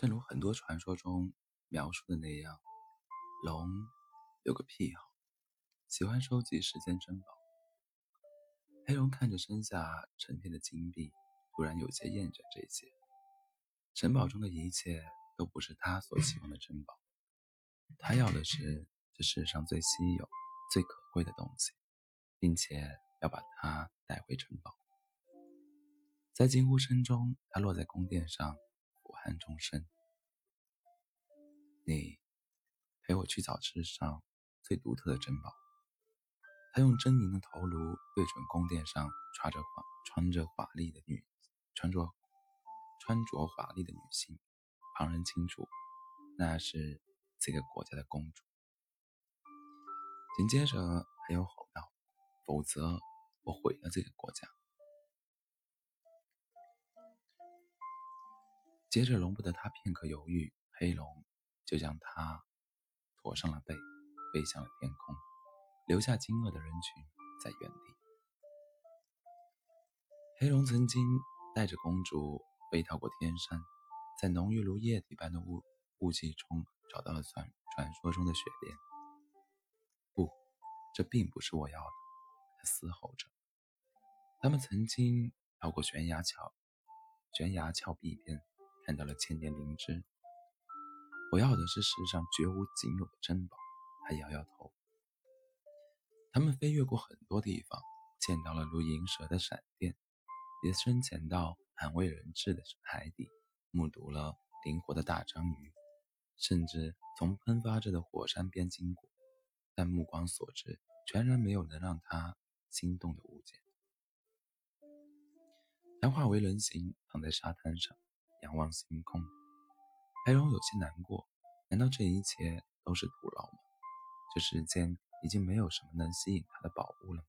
正如很多传说中描述的那样，龙有个癖好，喜欢收集世间珍宝。黑龙看着身下成片的金币，突然有些厌倦这些。城堡中的一切都不是他所希望的珍宝，他要的是这世上最稀有、最可贵的东西，并且要把它带回城堡。在惊呼声中，他落在宫殿上，俯瞰众生。你陪我去找世上最独特的珍宝。他用狰狞的头颅对准宫殿上穿着华穿着华丽的女穿着穿着华丽的女性，旁人清楚，那是这个国家的公主。紧接着，还有吼道：“否则，我毁了这个国家。”接着，容不得他片刻犹豫，黑龙就将他驮上了背，飞向了天空，留下惊愕的人群在原地。黑龙曾经带着公主飞逃过天山，在浓郁如液体般的雾雾气中找到了传传说中的雪莲。不，这并不是我要的，他嘶吼着。他们曾经绕过悬崖峭，悬崖峭壁边。看到了千年灵芝，我要的是世上绝无仅有的珍宝。他摇摇头。他们飞越过很多地方，见到了如银蛇的闪电，也深潜到罕为人知的海底，目睹了灵活的大章鱼，甚至从喷发着的火山边经过。但目光所至，全然没有能让他心动的物件。他化为人形，躺在沙滩上。仰望星空，黑龙有些难过。难道这一切都是徒劳吗？这世间已经没有什么能吸引他的宝物了吗？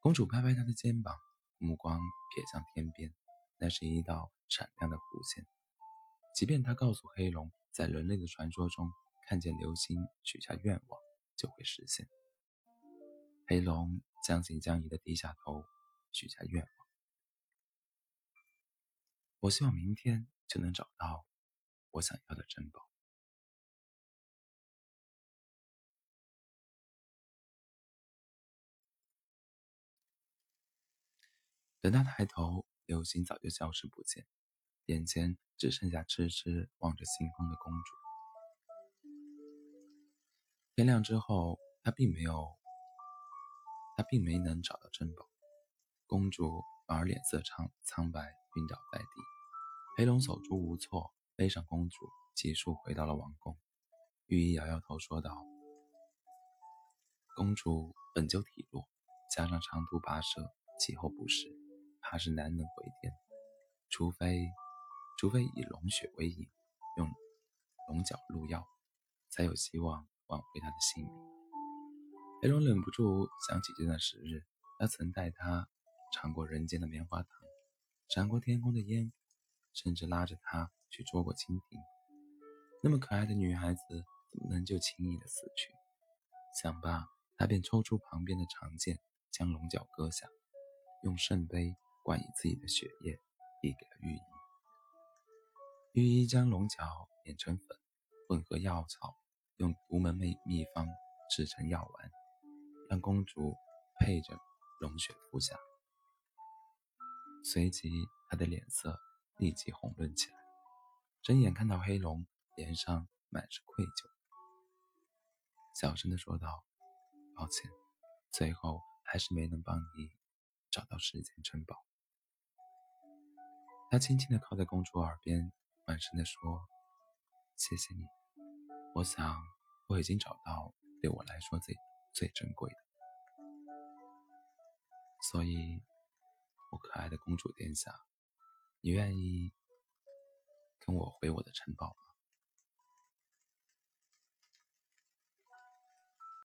公主拍拍他的肩膀，目光瞥向天边，那是一道闪亮的弧线。即便他告诉黑龙，在人类的传说中看见流星许下愿望就会实现，黑龙将信将疑地低下头，许下愿望。我希望明天就能找到我想要的珍宝。等他抬头，流星早就消失不见，眼前只剩下痴痴望着星空的公主。天亮之后，他并没有，他并没能找到珍宝，公主反而脸色苍苍白。晕倒在地，黑龙手足无措，背上公主，急速回到了王宫。御医摇摇头说道：“公主本就体弱，加上长途跋涉，气候不适，怕是难能回天。除非，除非以龙血为引，用龙角入药，才有希望挽回她的性命。”黑龙忍不住想起这段时日，他曾带她尝过人间的棉花糖。闪过天空的烟，甚至拉着她去捉过蜻蜓。那么可爱的女孩子，怎么能就轻易的死去？想罢，他便抽出旁边的长剑，将龙角割下，用圣杯灌以自己的血液，递给了御医。御医将龙角碾成粉，混合药草，用独门秘秘方制成药丸，让公主配着龙血服下。随即，他的脸色立即红润起来，睁眼看到黑龙，脸上满是愧疚，小声的说道：“抱歉，最后还是没能帮你找到时间城堡。”他轻轻的靠在公主耳边，缓声的说：“谢谢你，我想我已经找到对我来说最最珍贵的，所以。”我可爱的公主殿下，你愿意跟我回我的城堡吗？